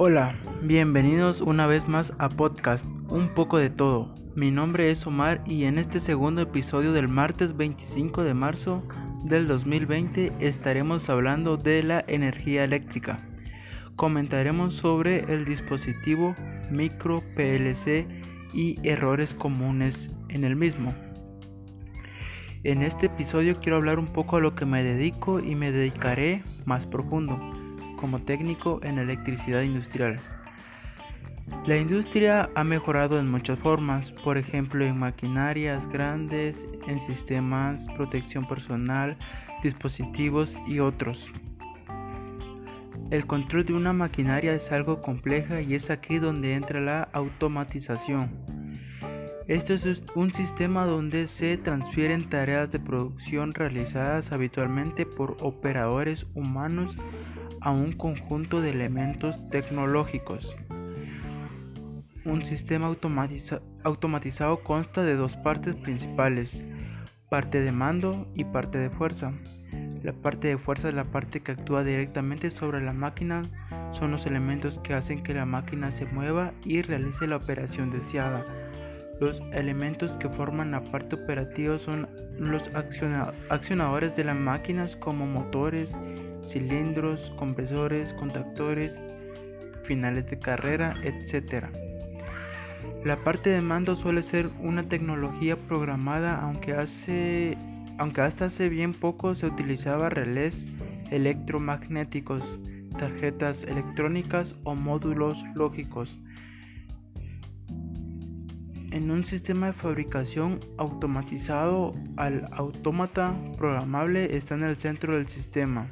Hola, bienvenidos una vez más a podcast Un poco de todo. Mi nombre es Omar y en este segundo episodio del martes 25 de marzo del 2020 estaremos hablando de la energía eléctrica. Comentaremos sobre el dispositivo micro PLC y errores comunes en el mismo. En este episodio quiero hablar un poco a lo que me dedico y me dedicaré más profundo como técnico en electricidad industrial. La industria ha mejorado en muchas formas, por ejemplo en maquinarias grandes, en sistemas, protección personal, dispositivos y otros. El control de una maquinaria es algo compleja y es aquí donde entra la automatización. Esto es un sistema donde se transfieren tareas de producción realizadas habitualmente por operadores humanos a un conjunto de elementos tecnológicos. Un sistema automatizado consta de dos partes principales, parte de mando y parte de fuerza. La parte de fuerza es la parte que actúa directamente sobre la máquina, son los elementos que hacen que la máquina se mueva y realice la operación deseada. Los elementos que forman la parte operativa son los accionadores de las máquinas como motores, cilindros, compresores, contactores, finales de carrera, etc. La parte de mando suele ser una tecnología programada aunque, hace, aunque hasta hace bien poco se utilizaba relés electromagnéticos, tarjetas electrónicas o módulos lógicos en un sistema de fabricación automatizado, al autómata programable está en el centro del sistema.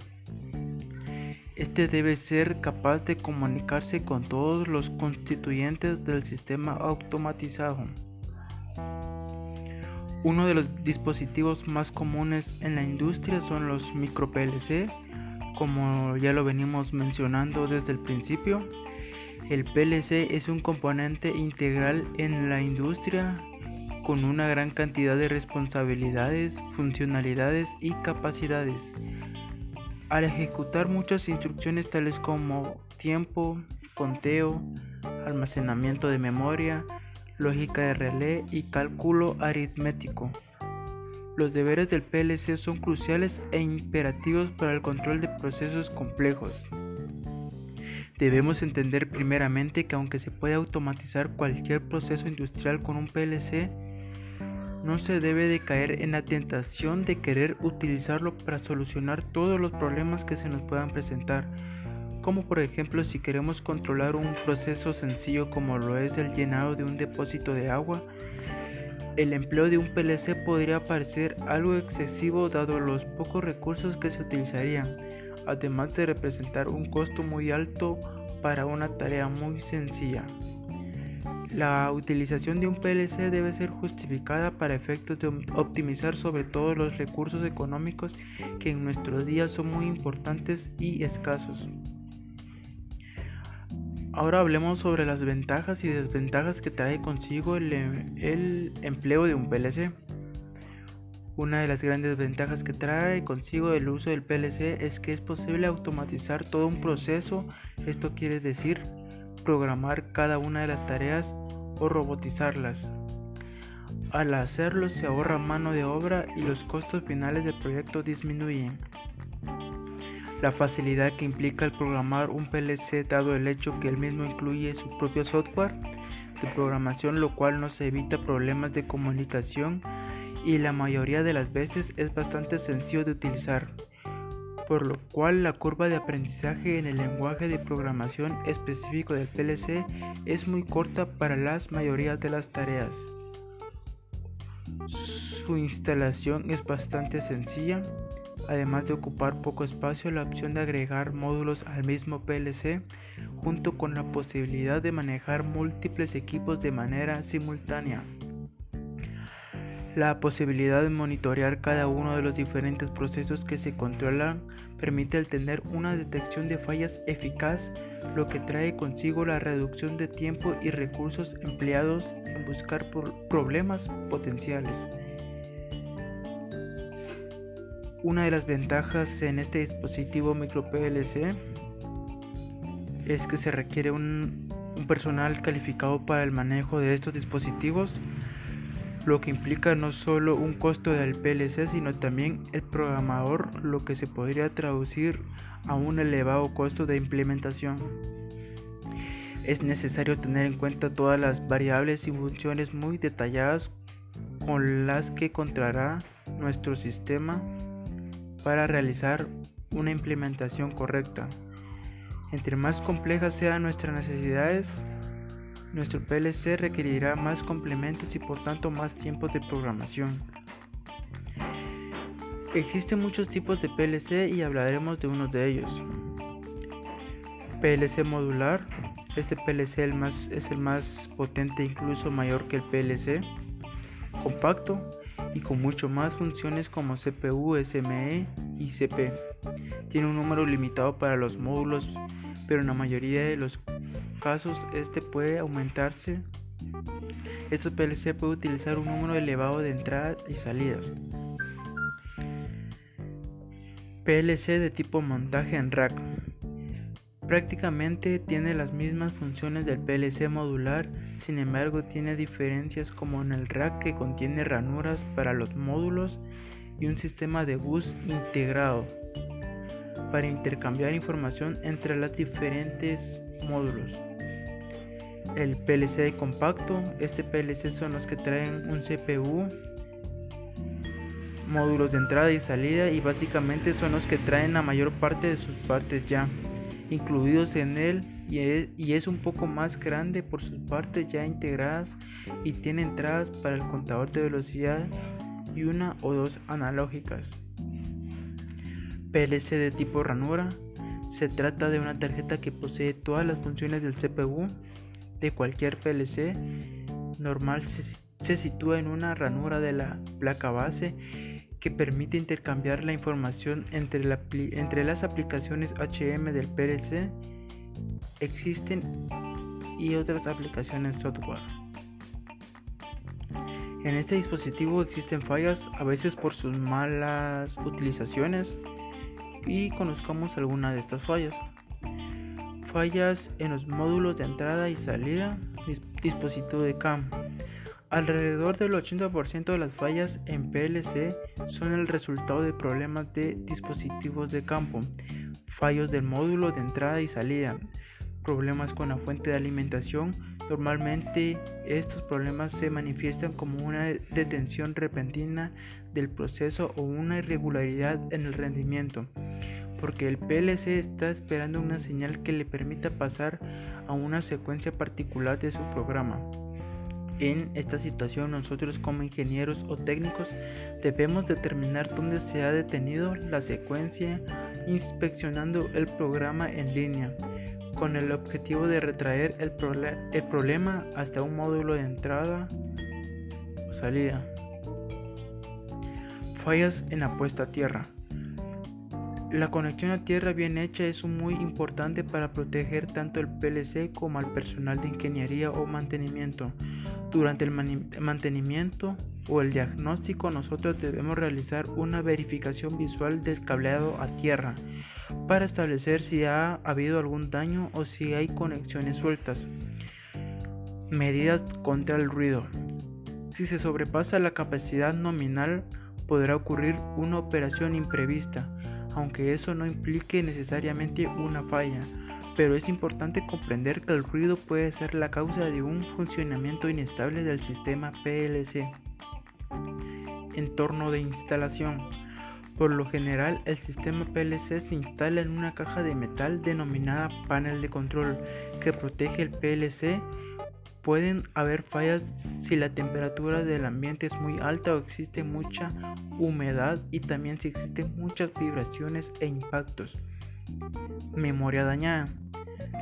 Este debe ser capaz de comunicarse con todos los constituyentes del sistema automatizado. Uno de los dispositivos más comunes en la industria son los micro PLC, como ya lo venimos mencionando desde el principio. El PLC es un componente integral en la industria con una gran cantidad de responsabilidades, funcionalidades y capacidades. Al ejecutar muchas instrucciones tales como tiempo, conteo, almacenamiento de memoria, lógica de relé y cálculo aritmético. Los deberes del PLC son cruciales e imperativos para el control de procesos complejos. Debemos entender primeramente que aunque se puede automatizar cualquier proceso industrial con un PLC, no se debe de caer en la tentación de querer utilizarlo para solucionar todos los problemas que se nos puedan presentar, como por ejemplo si queremos controlar un proceso sencillo como lo es el llenado de un depósito de agua, el empleo de un PLC podría parecer algo excesivo dado los pocos recursos que se utilizarían además de representar un costo muy alto para una tarea muy sencilla. La utilización de un PLC debe ser justificada para efectos de optimizar sobre todo los recursos económicos que en nuestros días son muy importantes y escasos. Ahora hablemos sobre las ventajas y desventajas que trae consigo el, el empleo de un PLC. Una de las grandes ventajas que trae consigo el uso del PLC es que es posible automatizar todo un proceso, esto quiere decir programar cada una de las tareas o robotizarlas. Al hacerlo se ahorra mano de obra y los costos finales del proyecto disminuyen. La facilidad que implica el programar un PLC dado el hecho que el mismo incluye su propio software de programación lo cual nos evita problemas de comunicación y la mayoría de las veces es bastante sencillo de utilizar, por lo cual la curva de aprendizaje en el lenguaje de programación específico del PLC es muy corta para las mayorías de las tareas. Su instalación es bastante sencilla, además de ocupar poco espacio, la opción de agregar módulos al mismo PLC, junto con la posibilidad de manejar múltiples equipos de manera simultánea. La posibilidad de monitorear cada uno de los diferentes procesos que se controlan permite el tener una detección de fallas eficaz, lo que trae consigo la reducción de tiempo y recursos empleados en buscar problemas potenciales. Una de las ventajas en este dispositivo micro PLC es que se requiere un, un personal calificado para el manejo de estos dispositivos, lo que implica no solo un costo del PLC, sino también el programador, lo que se podría traducir a un elevado costo de implementación. Es necesario tener en cuenta todas las variables y funciones muy detalladas con las que contará nuestro sistema para realizar una implementación correcta. Entre más complejas sean nuestras necesidades, nuestro PLC requerirá más complementos y por tanto más tiempo de programación. Existen muchos tipos de PLC y hablaremos de uno de ellos. PLC modular. Este PLC es el más potente, incluso mayor que el PLC. Compacto y con mucho más funciones como CPU, SME y CP. Tiene un número limitado para los módulos, pero en la mayoría de los casos este puede aumentarse. Este PLC puede utilizar un número elevado de entradas y salidas. PLC de tipo montaje en rack. Prácticamente tiene las mismas funciones del PLC modular, sin embargo tiene diferencias como en el rack que contiene ranuras para los módulos y un sistema de bus integrado para intercambiar información entre los diferentes módulos. El PLC compacto, este PLC son los que traen un CPU, módulos de entrada y salida y básicamente son los que traen la mayor parte de sus partes ya incluidos en él y es, un poco más grande por sus partes ya integradas y tiene entradas para el contador de velocidad y una o dos analógicas. PLC de tipo ranura. Se trata de una tarjeta que posee todas las funciones del CPU de cualquier PLC normal se sitúa en una ranura de la placa base que permite intercambiar la información entre, entre las aplicaciones HM del PLC existen y otras aplicaciones software. En este dispositivo existen fallas, a veces por sus malas utilizaciones, y conozcamos algunas de estas fallas. Fallas en los módulos de entrada y salida, dispositivo de CAM, Alrededor del 80% de las fallas en PLC son el resultado de problemas de dispositivos de campo, fallos del módulo de entrada y salida, problemas con la fuente de alimentación. Normalmente estos problemas se manifiestan como una detención repentina del proceso o una irregularidad en el rendimiento, porque el PLC está esperando una señal que le permita pasar a una secuencia particular de su programa. En esta situación nosotros como ingenieros o técnicos debemos determinar dónde se ha detenido la secuencia inspeccionando el programa en línea con el objetivo de retraer el, el problema hasta un módulo de entrada o salida. Fallas en la puesta a tierra. La conexión a tierra bien hecha es muy importante para proteger tanto el PLC como al personal de ingeniería o mantenimiento. Durante el mantenimiento o el diagnóstico nosotros debemos realizar una verificación visual del cableado a tierra para establecer si ha habido algún daño o si hay conexiones sueltas. Medidas contra el ruido. Si se sobrepasa la capacidad nominal podrá ocurrir una operación imprevista, aunque eso no implique necesariamente una falla pero es importante comprender que el ruido puede ser la causa de un funcionamiento inestable del sistema PLC. Entorno de instalación. Por lo general, el sistema PLC se instala en una caja de metal denominada panel de control que protege el PLC. Pueden haber fallas si la temperatura del ambiente es muy alta o existe mucha humedad y también si existen muchas vibraciones e impactos. Memoria dañada.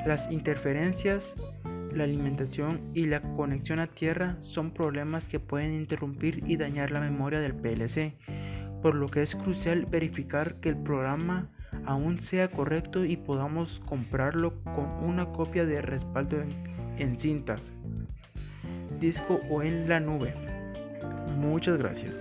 Las interferencias, la alimentación y la conexión a tierra son problemas que pueden interrumpir y dañar la memoria del PLC, por lo que es crucial verificar que el programa aún sea correcto y podamos comprarlo con una copia de respaldo en, cintas, disco o en la nube. Muchas gracias.